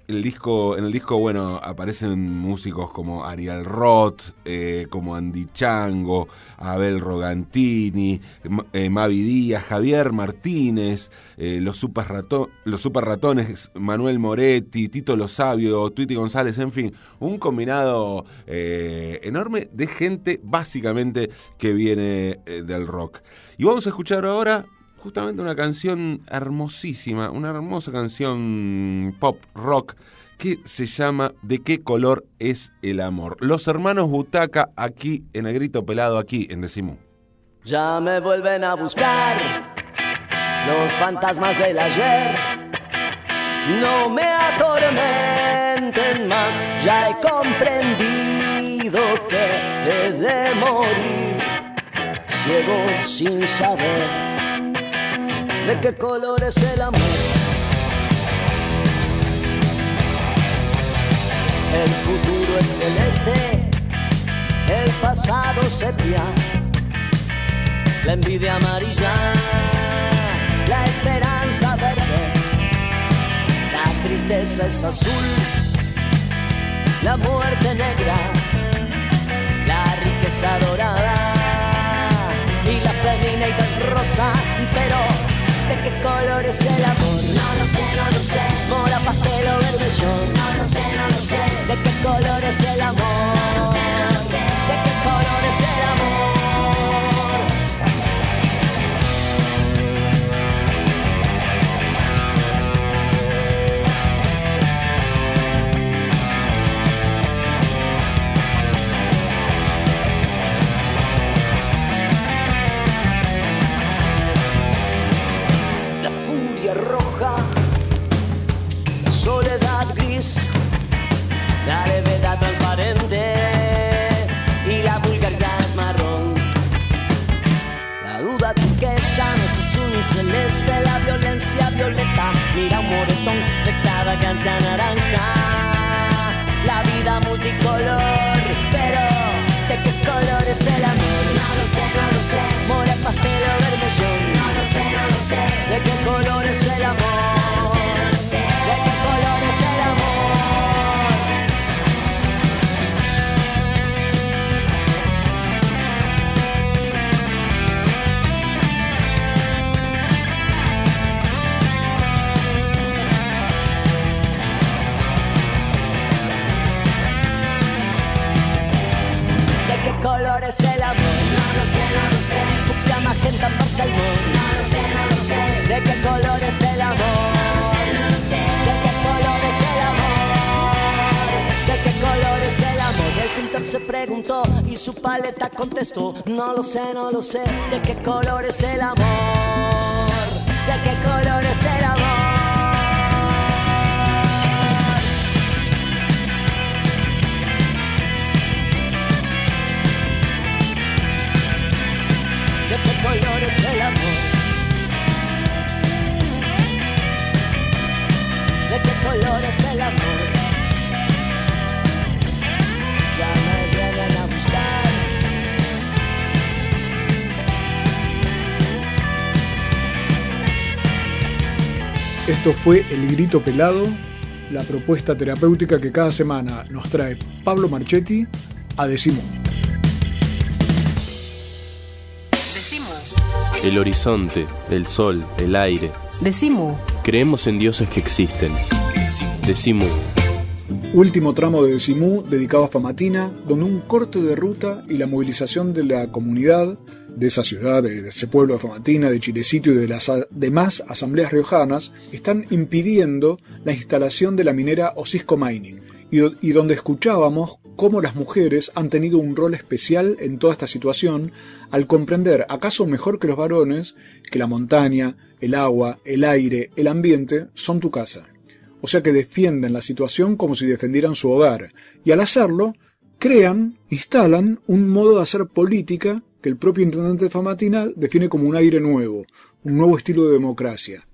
el disco, en el disco, bueno, aparecen músicos como Ariel Roth, eh, como Andy Chango, Abel Rogantini, eh, Mavi Díaz, Javier Martínez, eh, los, super los Super Ratones, Manuel Moretti, Tito Lo Sabio, Twitty González, en fin, un combinado enorme de gente básicamente que viene del rock. Y vamos a escuchar ahora justamente una canción hermosísima, una hermosa canción pop rock que se llama ¿De qué color es el amor? Los hermanos Butaca aquí en el pelado aquí en Decimú. Ya me vuelven a buscar los fantasmas del ayer. No me atormenten más, ya he comprendido que he de morir ciego sin saber de qué color es el amor. El futuro es celeste, el pasado sepia, la envidia amarilla, la esperanza verde, la tristeza es azul, la muerte negra, la riqueza dorada y la femenina y rosa, pero ¿De qué color es el amor? No lo sé, no lo sé. Mora, pastel o vermellón. No lo sé, no lo sé. ¿De qué color es el amor? No lo sé, no lo sé. ¿De qué color es el amor? la levedad transparente y la vulgaridad marrón. La duda turquesa no es azul ni celeste, la violencia violeta, mira un moretón de extravagancia naranja. La vida multicolor, pero ¿de qué color es el amor? No lo sé, no lo sé. Mora, pastel o vermellón. No lo sé, no lo sé. ¿De qué color es el amor? color es el amor? No lo sé, no lo sé. Fucsia, magenta, paleta contestó, no lo sé, no lo sé, ¿de qué color es el amor? ¿De qué color es el amor? ¿De qué color es el amor? ¿De qué color es el amor? Esto fue El Grito Pelado, la propuesta terapéutica que cada semana nos trae Pablo Marchetti a Decimo. El horizonte, el sol, el aire. Decimu. Creemos en dioses que existen. Decimu. Último tramo de Decimú dedicado a Famatina, donde un corte de ruta y la movilización de la comunidad de esa ciudad, de ese pueblo de Famatina, de Chilecito y de las demás asambleas riojanas están impidiendo la instalación de la minera Osisco Mining y donde escuchábamos cómo las mujeres han tenido un rol especial en toda esta situación al comprender, acaso mejor que los varones, que la montaña, el agua, el aire, el ambiente son tu casa. O sea que defienden la situación como si defendieran su hogar. Y al hacerlo, crean, instalan un modo de hacer política que el propio intendente de Famatina define como un aire nuevo, un nuevo estilo de democracia.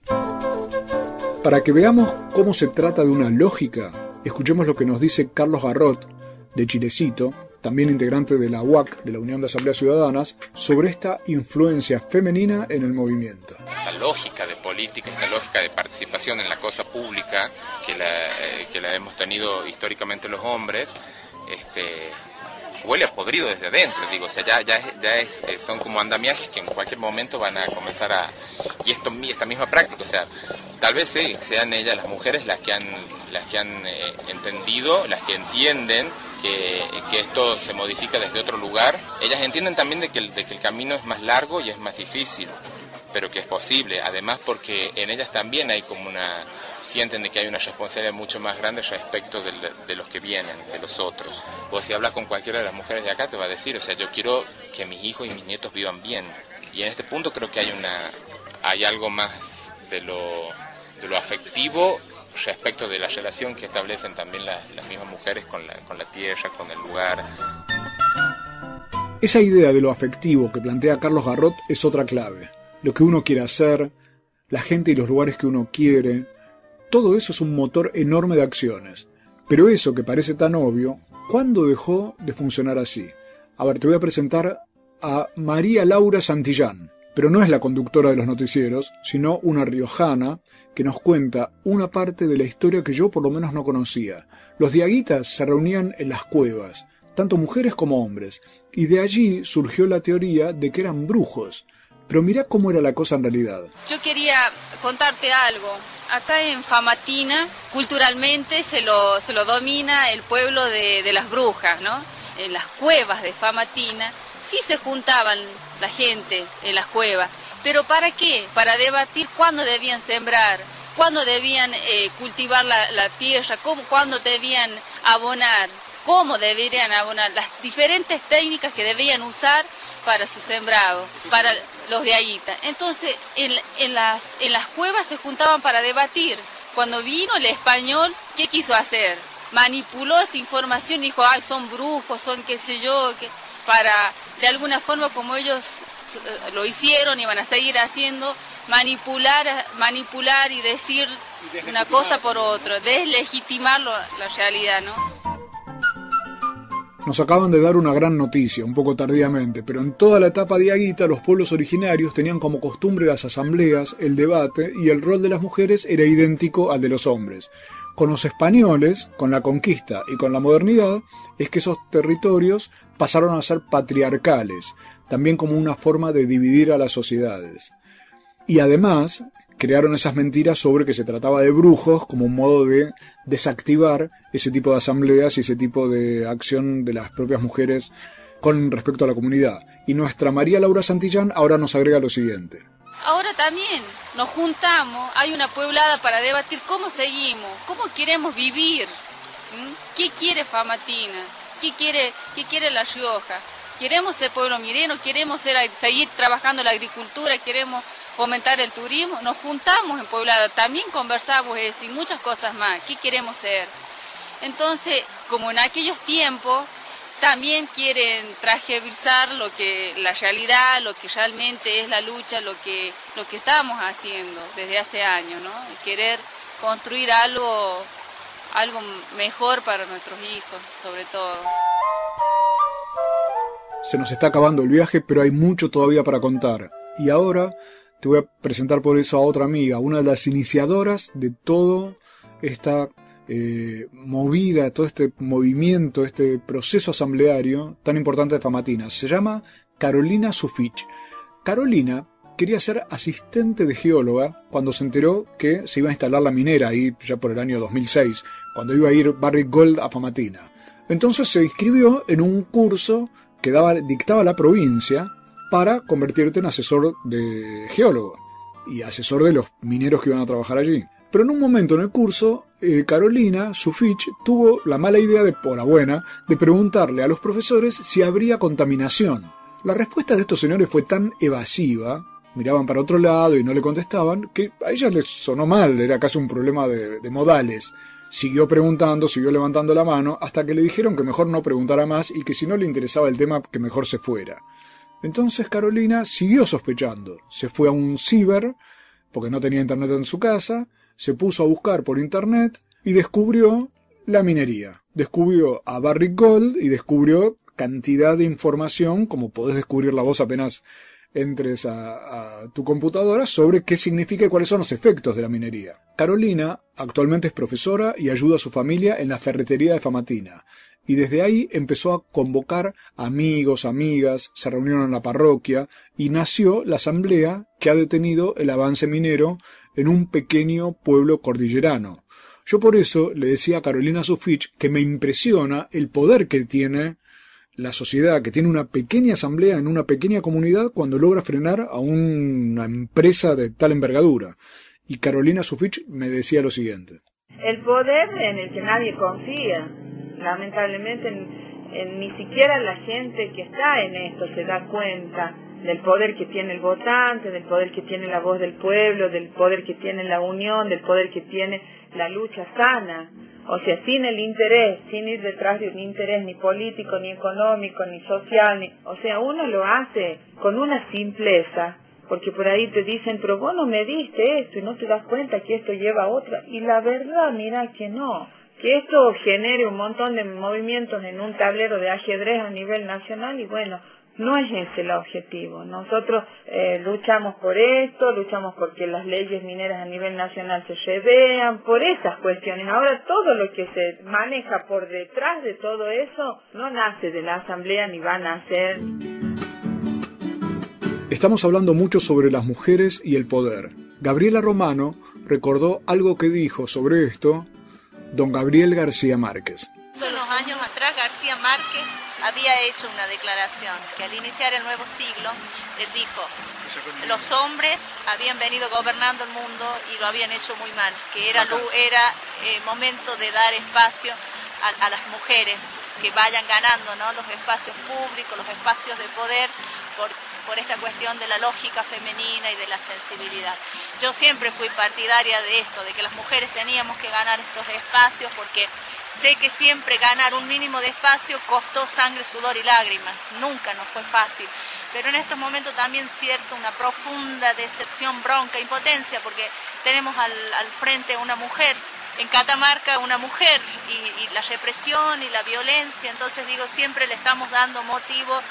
Para que veamos cómo se trata de una lógica, escuchemos lo que nos dice Carlos Garrot, de Chilecito, también integrante de la UAC, de la Unión de Asambleas Ciudadanas, sobre esta influencia femenina en el movimiento. esta lógica de política, esta lógica de participación en la cosa pública que la, eh, la hemos tenido históricamente los hombres, este, huele a podrido desde adentro, digo, o sea, ya, ya, ya es, eh, son como andamiajes que en cualquier momento van a comenzar a... Y esto, esta misma práctica, o sea, tal vez sí, sean ellas las mujeres las que han, las que han eh, entendido, las que entienden que, que esto se modifica desde otro lugar. Ellas entienden también de que, de que el camino es más largo y es más difícil, pero que es posible. Además porque en ellas también hay como una... sienten de que hay una responsabilidad mucho más grande respecto del- de los que vienen, de los otros. Vos si hablas con cualquiera de las mujeres de acá te va a decir, o sea, yo quiero que mis hijos y mis nietos vivan bien. Y en este punto creo que hay una hay algo más de lo, de lo afectivo respecto de la relación que establecen también las, las mismas mujeres con la, con la tierra, con el lugar. Esa idea de lo afectivo que plantea Carlos Garrot es otra clave. Lo que uno quiere hacer, la gente y los lugares que uno quiere, todo eso es un motor enorme de acciones. Pero eso que parece tan obvio, ¿cuándo dejó de funcionar así? A ver, te voy a presentar a María Laura Santillán, pero no es la conductora de los noticieros, sino una riojana que nos cuenta una parte de la historia que yo por lo menos no conocía. Los diaguitas se reunían en las cuevas, tanto mujeres como hombres, y de allí surgió la teoría de que eran brujos. Pero mirá cómo era la cosa en realidad. Yo quería contarte algo. Acá en Famatina, culturalmente se lo, se lo domina el pueblo de, de las brujas, ¿no? En las cuevas de Famatina sí se juntaban la gente en las cuevas. ¿Pero para qué? Para debatir cuándo debían sembrar, cuándo debían eh, cultivar la, la tierra, cómo, cuándo debían abonar, cómo deberían abonar, las diferentes técnicas que debían usar para su sembrado, para los de Aguita. Entonces, en, en, las, en las cuevas se juntaban para debatir. Cuando vino el español, ¿qué quiso hacer? Manipuló esa información dijo, ay, son brujos, son qué sé yo, que para, de alguna forma, como ellos eh, lo hicieron y van a seguir haciendo, manipular, manipular y decir una cosa por otra, deslegitimar la realidad, ¿no? Nos acaban de dar una gran noticia, un poco tardíamente, pero en toda la etapa de Aguita los pueblos originarios tenían como costumbre las asambleas, el debate y el rol de las mujeres era idéntico al de los hombres. Con los españoles, con la conquista y con la modernidad, es que esos territorios pasaron a ser patriarcales, también como una forma de dividir a las sociedades. Y además, crearon esas mentiras sobre que se trataba de brujos como un modo de desactivar ese tipo de asambleas y ese tipo de acción de las propias mujeres con respecto a la comunidad. Y nuestra María Laura Santillán ahora nos agrega lo siguiente. Ahora también nos juntamos, hay una pueblada para debatir cómo seguimos, cómo queremos vivir, qué quiere Famatina, qué quiere, qué quiere La Rioja. Queremos ser pueblo mireno, queremos seguir trabajando la agricultura, queremos fomentar el turismo. Nos juntamos en Pueblada, también conversamos eso y muchas cosas más. ¿Qué queremos ser? Entonces, como en aquellos tiempos, también quieren trajevisar lo que la realidad, lo que realmente es la lucha, lo que lo que estamos haciendo desde hace años, ¿no? Querer construir algo algo mejor para nuestros hijos, sobre todo. Se nos está acabando el viaje, pero hay mucho todavía para contar. Y ahora te voy a presentar por eso a otra amiga, una de las iniciadoras de todo esta eh, movida, todo este movimiento, este proceso asambleario tan importante de Famatina. Se llama Carolina Sufich. Carolina quería ser asistente de geóloga cuando se enteró que se iba a instalar la minera ahí ya por el año 2006, cuando iba a ir Barrick Gold a Famatina. Entonces se inscribió en un curso que daba, dictaba la provincia para convertirte en asesor de geólogo y asesor de los mineros que iban a trabajar allí. Pero en un momento en el curso, eh, Carolina Sufich tuvo la mala idea, de, por la buena, de preguntarle a los profesores si habría contaminación. La respuesta de estos señores fue tan evasiva, miraban para otro lado y no le contestaban, que a ella les sonó mal, era casi un problema de modales. Siguió preguntando, siguió levantando la mano, hasta que le dijeron que mejor no preguntara más y que si no le interesaba el tema, que mejor se fuera. Entonces Carolina siguió sospechando. Se fue a un ciber, porque no tenía internet en su casa, se puso a buscar por internet y descubrió la minería. Descubrió a Barrick Gold y descubrió cantidad de información, como podés descubrirla vos apenas entres a, tu computadora, sobre qué significa y cuáles son los efectos de la minería. Carolina actualmente es profesora y ayuda a su familia en la ferretería de Famatina. Y desde ahí empezó a convocar amigos, amigas, se reunieron en la parroquia y nació la asamblea que ha detenido el avance minero en un pequeño pueblo cordillerano. Yo por eso le decía a Carolina Sufich que me impresiona el poder que tiene la sociedad, que tiene una pequeña asamblea en una pequeña comunidad cuando logra frenar a una empresa de tal envergadura. Y Carolina Sufich me decía lo siguiente. El poder en el que nadie confía. Lamentablemente en, en, ni siquiera la gente que está en esto se da cuenta del poder que tiene el votante, del poder que tiene la voz del pueblo, del poder que tiene la unión, del poder que tiene la lucha sana. O sea, sin el interés, sin ir detrás de un interés ni político, ni económico, ni social, o sea, uno lo hace con una simpleza, porque por ahí te dicen, pero vos no me diste esto y no te das cuenta que esto lleva a otra. Y la verdad, mira que no. Que esto genere un montón de movimientos en un tablero de ajedrez a nivel nacional y bueno, no es ese el objetivo. Nosotros eh, luchamos por esto, luchamos porque las leyes mineras a nivel nacional se revean, por esas cuestiones. Ahora todo lo que se maneja por detrás de todo eso no nace de la asamblea ni va a nacer. Estamos hablando mucho sobre las mujeres y el poder. Gabriela Romano recordó algo que dijo sobre esto don Gabriel García Márquez. Hace unos años atrás García Márquez había hecho una declaración que al iniciar el nuevo siglo, él dijo, los hombres habían venido gobernando el mundo y lo habían hecho muy mal, que era, era eh, momento de dar espacio a, a, las mujeres que vayan ganando ¿no? los espacios públicos, los espacios de poder, por, por esta cuestión de la lógica femenina y de la sensibilidad. Yo siempre fui partidaria de esto, de que las mujeres teníamos que ganar estos espacios porque sé que siempre ganar un mínimo de espacio costó sangre, sudor y lágrimas, nunca nos fue fácil. Pero en estos momentos también cierto una profunda decepción, bronca, impotencia, porque tenemos al, al frente una mujer en Catamarca una mujer y, y, la represión y la violencia, entonces digo, siempre le estamos dando motivo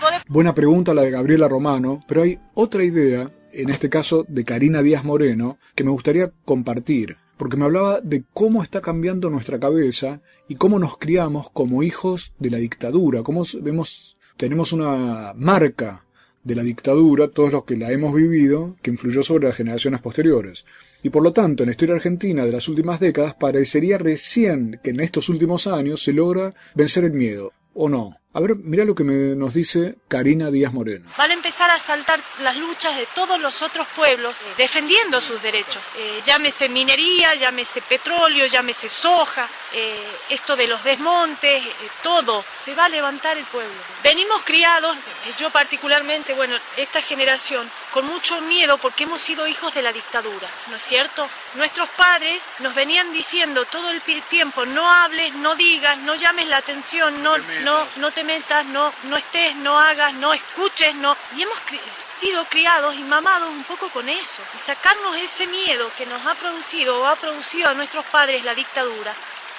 poder. Buena pregunta la de Gabriela Romano, pero hay otra idea, en este caso de Karina Díaz Moreno, que me gustaría compartir, porque me hablaba de cómo está cambiando nuestra cabeza y cómo nos criamos como hijos de la dictadura, cómo vemos, tenemos una marca de la dictadura, todos los que la hemos vivido, que influyó sobre las generaciones posteriores. Y por lo tanto, en la historia argentina de las últimas décadas, parecería recién que en estos últimos años se logra vencer el miedo. ¿O no? A ver, mira lo que me, nos dice Karina Díaz Moreno. Van a empezar a saltar las luchas de todos los otros pueblos defendiendo sus derechos. Eh, llámese minería, llámese petróleo, llámese soja, eh, esto de los desmontes, eh, todo. Se va a levantar el pueblo. Venimos criados, eh, yo particularmente, bueno, esta generación, con mucho miedo porque hemos sido hijos de la dictadura, ¿no es cierto? Nuestros padres nos venían diciendo todo el tiempo, no hables, no digas, no llames la atención, no, no, no te metas, no, no estés, no hagas, no escuches, no. Y hemos cri- sido criados y mamados un poco con eso. Y sacarnos ese miedo que nos ha producido o ha producido a nuestros padres la dictadura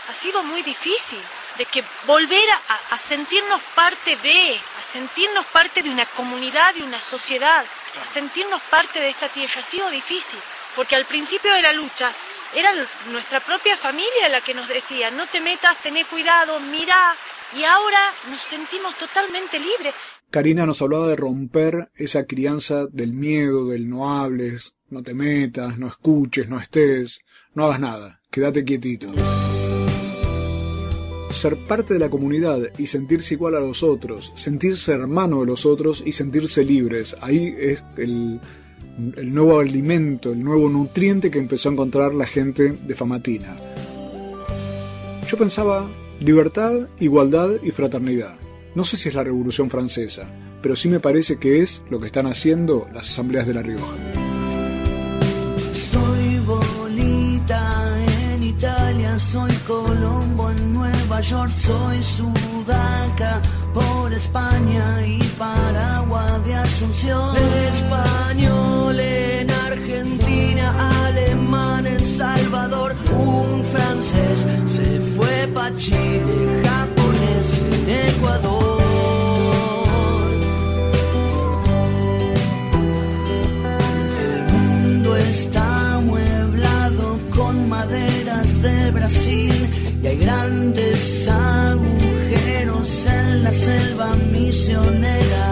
ha sido muy difícil. De que volver a, a sentirnos parte de, a sentirnos parte de una comunidad, de una sociedad, a sentirnos parte de esta tierra, ha sido difícil. Porque al principio de la lucha era nuestra propia familia la que nos decía, no te metas, tené cuidado, mira. Y ahora nos sentimos totalmente libres. Karina nos hablaba de romper esa crianza del miedo, del no hables, no te metas, no escuches, no estés, no hagas nada, quédate quietito. Ser parte de la comunidad y sentirse igual a los otros, sentirse hermano de los otros y sentirse libres, ahí es el, el nuevo alimento, el nuevo nutriente que empezó a encontrar la gente de Famatina. Yo pensaba libertad, igualdad y fraternidad. No sé si es la Revolución Francesa, pero sí me parece que es lo que están haciendo las asambleas de La Rioja. Soy Bolita en Italia, soy Colombo en Nueva York, soy Sudaca por España y Paraguay de Asunción. Chile, japonés Ecuador. El mundo está amueblado con maderas de Brasil y hay grandes agujeros en la selva misionera.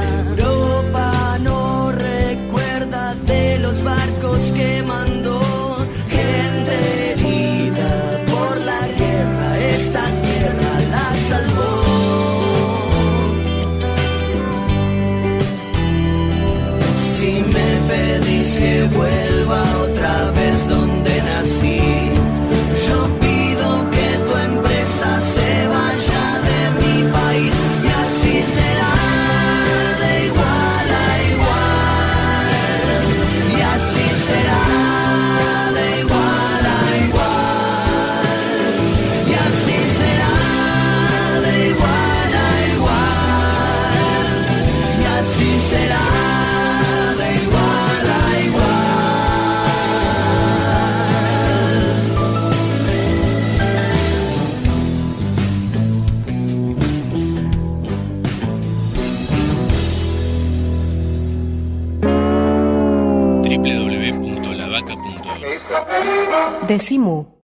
Decimu.